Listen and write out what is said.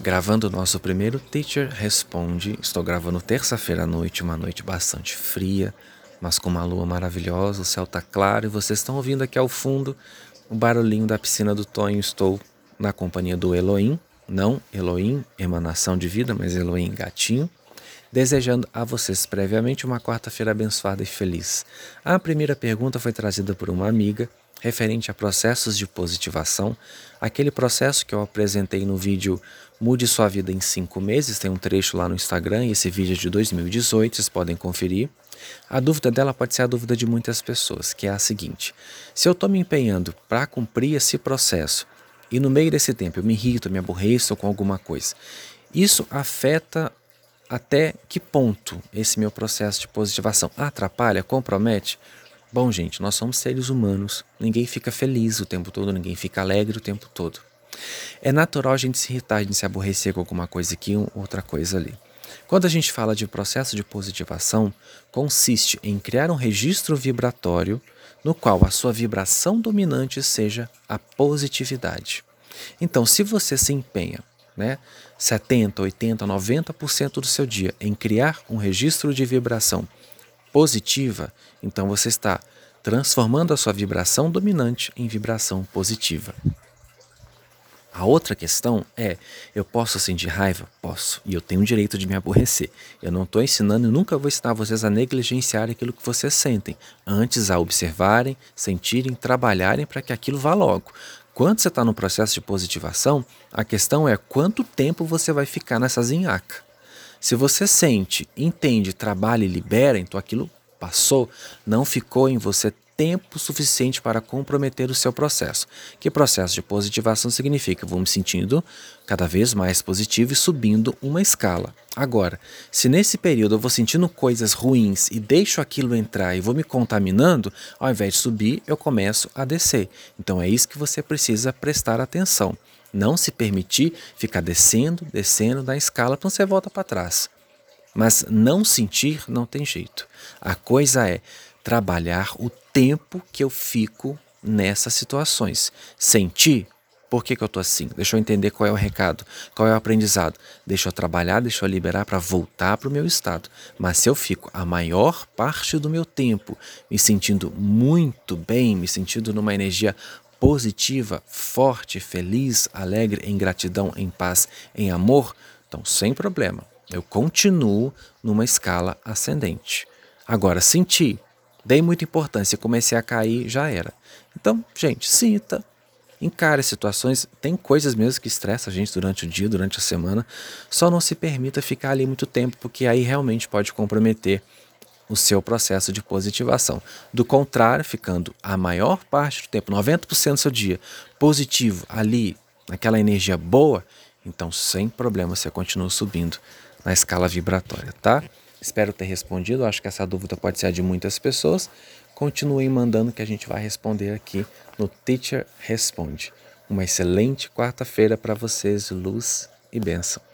gravando o nosso primeiro Teacher Responde. Estou gravando terça-feira à noite, uma noite bastante fria, mas com uma lua maravilhosa, o céu está claro e vocês estão ouvindo aqui ao fundo o barulhinho da piscina do Tonho. Estou na companhia do Elohim, não Elohim, emanação de vida, mas Elohim gatinho. Desejando a vocês previamente uma quarta-feira abençoada e feliz. A primeira pergunta foi trazida por uma amiga referente a processos de positivação, aquele processo que eu apresentei no vídeo Mude Sua Vida em 5 Meses, tem um trecho lá no Instagram e esse vídeo é de 2018, vocês podem conferir. A dúvida dela pode ser a dúvida de muitas pessoas, que é a seguinte: se eu estou me empenhando para cumprir esse processo e no meio desse tempo eu me irrito, me aborreço com alguma coisa, isso afeta até que ponto esse meu processo de positivação atrapalha, compromete? Bom, gente, nós somos seres humanos. Ninguém fica feliz o tempo todo, ninguém fica alegre o tempo todo. É natural a gente se irritar, a gente se aborrecer com alguma coisa aqui ou outra coisa ali. Quando a gente fala de processo de positivação, consiste em criar um registro vibratório no qual a sua vibração dominante seja a positividade. Então, se você se empenha, né, 70, 80, 90% do seu dia em criar um registro de vibração positiva, então você está transformando a sua vibração dominante em vibração positiva. A outra questão é: eu posso sentir raiva? Posso. E eu tenho o direito de me aborrecer. Eu não estou ensinando e nunca vou ensinar vocês a negligenciar aquilo que vocês sentem, antes a observarem, sentirem, trabalharem para que aquilo vá logo. Quando você está no processo de positivação, a questão é quanto tempo você vai ficar nessa zinhaca. Se você sente, entende, trabalha e libera, então aquilo passou, não ficou em você tempo suficiente para comprometer o seu processo. Que processo de positivação significa? Vou me sentindo cada vez mais positivo e subindo uma escala. Agora, se nesse período eu vou sentindo coisas ruins e deixo aquilo entrar e vou me contaminando, ao invés de subir, eu começo a descer. Então é isso que você precisa prestar atenção. Não se permitir ficar descendo, descendo da escala, então você volta para trás. Mas não sentir não tem jeito. A coisa é trabalhar o tempo que eu fico nessas situações. Sentir, por que, que eu estou assim? Deixa eu entender qual é o recado, qual é o aprendizado. Deixa eu trabalhar, deixa eu liberar para voltar para o meu estado. Mas se eu fico a maior parte do meu tempo me sentindo muito bem, me sentindo numa energia positiva, forte, feliz, alegre, em gratidão, em paz, em amor, então sem problema. Eu continuo numa escala ascendente. Agora, senti, dei muita importância, comecei a cair, já era. Então, gente, sinta, encare situações. Tem coisas mesmo que estressam a gente durante o dia, durante a semana. Só não se permita ficar ali muito tempo, porque aí realmente pode comprometer o seu processo de positivação. Do contrário, ficando a maior parte do tempo, 90% do seu dia, positivo, ali, naquela energia boa, então sem problema você continua subindo na escala vibratória, tá? Espero ter respondido. Acho que essa dúvida pode ser a de muitas pessoas. Continuem mandando que a gente vai responder aqui no Teacher Responde. Uma excelente quarta-feira para vocês, luz e bênção.